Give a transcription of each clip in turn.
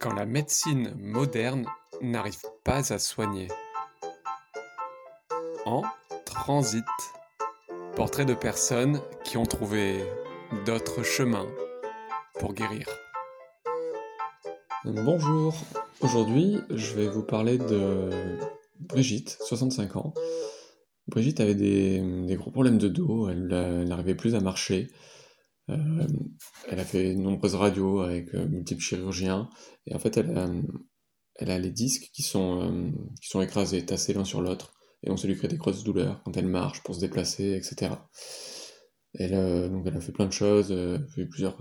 quand la médecine moderne n'arrive pas à soigner. En transit. Portrait de personnes qui ont trouvé d'autres chemins pour guérir. Bonjour, aujourd'hui je vais vous parler de Brigitte, 65 ans. Brigitte avait des, gros problèmes de dos, elle n'arrivait plus à marcher. Euh, elle a fait de nombreuses radios avec euh, multiples chirurgiens. Et en fait, elle a, a les disques qui sont, euh, qui sont écrasés, tassés l'un sur l'autre. Et on se lui crée des grosses douleurs quand elle marche pour se déplacer, etc. Elle, donc elle a fait plein de choses, plusieurs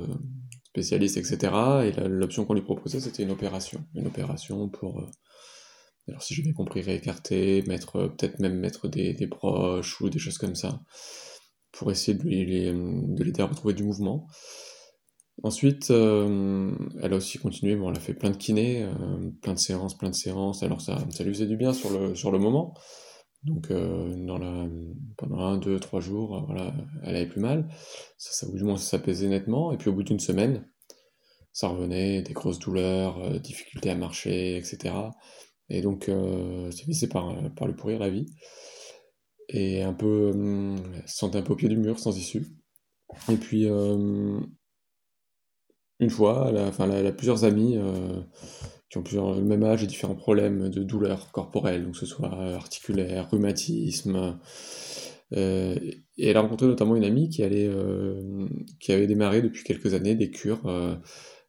spécialistes, etc. Et l'option qu'on lui proposait, c'était une opération. Une opération pour, alors si j'ai bien compris, réécarter, mettre, peut-être même mettre des, des broches ou des choses comme ça pour essayer de l'aider à retrouver du mouvement. Ensuite, euh, elle a aussi continué, bon, elle a fait plein de kinés, euh, plein de séances, plein de séances, alors ça, ça lui faisait du bien sur le, sur le moment. Donc euh, pendant un, deux, trois jours, voilà, elle avait plus mal. Ça, ça, du moins, ça s'apaisait nettement. Et puis au bout d'une semaine, ça revenait, des grosses douleurs, difficultés à marcher, etc. Et donc, ça finissait par, par lui pourrir la vie et un peu euh, se sentait un peu au pied du mur sans issue. Et puis euh, une fois, elle a, enfin, elle a, plusieurs amis euh, qui ont plusieurs, le même âge et différents problèmes de douleurs corporelles, donc que ce soit articulaire, rhumatisme. et elle a rencontré notamment une amie qui, allait, qui avait démarré depuis quelques années des cures.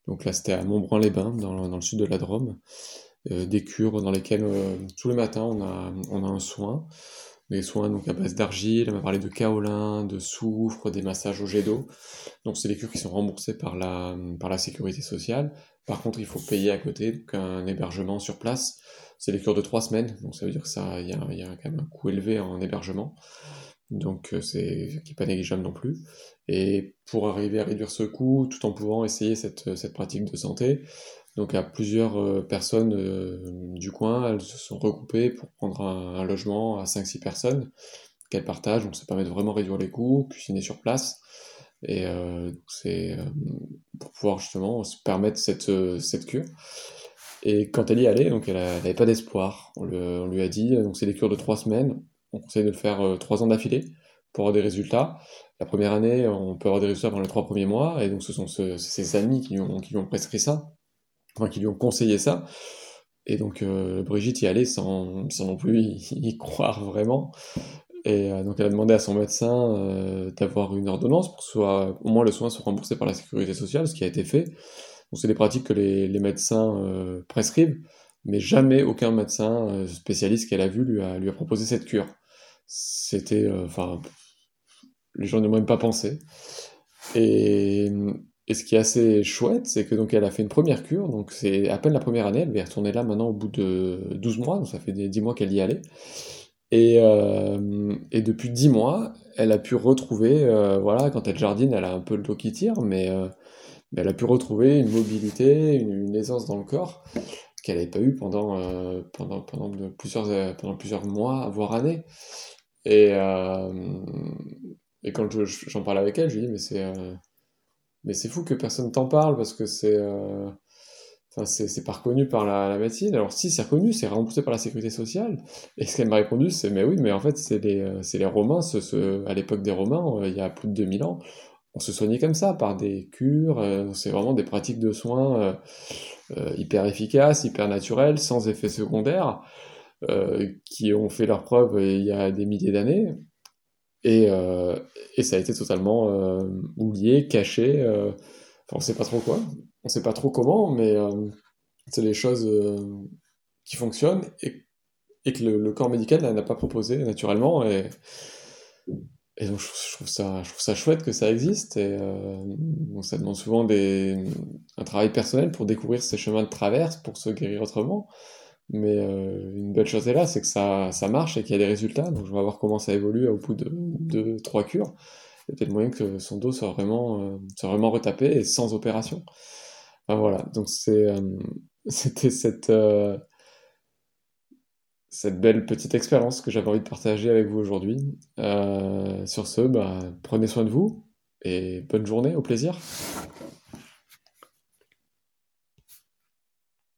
donc là, c'était à Montbrun-les-Bains, dans, dans, le sud de la Drôme. des cures dans lesquelles tous les matins on a, on a un soin des soins donc à base d'argile, elle m'a parlé de kaolin, de soufre, des massages au jet d'eau. Donc c'est des cures qui sont remboursées par la, sécurité sociale. Par contre, il faut payer à côté un hébergement sur place. C'est des cures de trois semaines, donc ça veut dire que il y a, quand même un coût élevé en hébergement. Donc euh, c'est qui n'est pas négligeable non plus. Et pour arriver à réduire ce coût, tout en pouvant essayer cette pratique de santé, donc à plusieurs euh, personnes euh, du coin, elles se sont regroupées pour prendre un, logement à 5-6 personnes qu'elles partagent, donc ça permet de vraiment réduire les coûts, cuisiner sur place, et euh, c'est pour pouvoir justement se permettre cette, cette cure. Et quand elle y allait, donc elle n'avait pas d'espoir. On, lui a dit, donc c'est des cures de 3 semaines, on conseille de le faire 3 ans d'affilée pour avoir des résultats. La première année, on peut avoir des résultats pendant les 3 premiers mois, et donc ce sont ses amis qui ont, qui lui ont prescrit ça qui lui ont conseillé ça. Et donc euh, Brigitte y allait sans, non plus y, croire vraiment. Et euh, donc elle a demandé à son médecin euh, d'avoir une ordonnance pour que soit, au moins le soin soit remboursé par la sécurité sociale, ce qui a été fait. Donc c'est des pratiques que les, médecins prescrivent, mais jamais aucun médecin spécialiste qu'elle a vu lui a, lui a proposé cette cure. C'était, enfin, les gens n'ont même pas pensé. Et, et ce qui est assez chouette, c'est que donc elle a fait une première cure, donc c'est à peine la première année, elle va y retourner là maintenant au bout de 12 mois, donc ça fait 10 mois qu'elle y allait. Et, euh, et depuis 10 mois, elle a pu retrouver, euh, voilà, quand elle jardine, elle a un peu le dos qui tire, mais, euh, elle a pu retrouver une mobilité, une, aisance dans le corps qu'elle n'avait pas eu pendant, pendant, pendant, plusieurs, pendant plusieurs mois, voire années. Et, quand j'en parle avec elle, je lui dis, mais c'est mais c'est fou que personne t'en parle parce que c'est. Euh, c'est pas reconnu par la, médecine. Alors, si c'est reconnu, c'est remboursé par la sécurité sociale. Et ce qu'elle m'a répondu, c'est Mais oui, mais en fait, c'est les, euh, les Romains, à l'époque des Romains, euh, il y a plus de 2000 ans, on se soignait comme ça, par des cures. c'est vraiment des pratiques de soins hyper efficaces, hyper naturelles, sans effets secondaires, qui ont fait leur preuve il y a des milliers d'années. Et, euh, et, ça a été totalement euh, oublié, caché. Euh, enfin, on sait pas trop quoi, on sait pas trop comment, mais c'est les choses qui fonctionnent et, et que le, corps médical n'a pas proposé naturellement. Et, et donc je, trouve ça, je trouve ça chouette que ça existe. Et donc ça demande souvent des, un travail personnel pour découvrir ces chemins de traverse, pour se guérir autrement. Mais euh, une belle chose est là, c'est que ça, ça marche et qu'il y a des résultats. Donc je vais voir comment ça évolue au bout de deux, trois cures. Il y a peut-être moyen que son dos soit vraiment, euh, soit vraiment retapé et sans opération. Enfin, voilà, donc euh, c'était cette, cette belle petite expérience que j'avais envie de partager avec vous aujourd'hui. sur ce, bah, prenez soin de vous et bonne journée, au plaisir.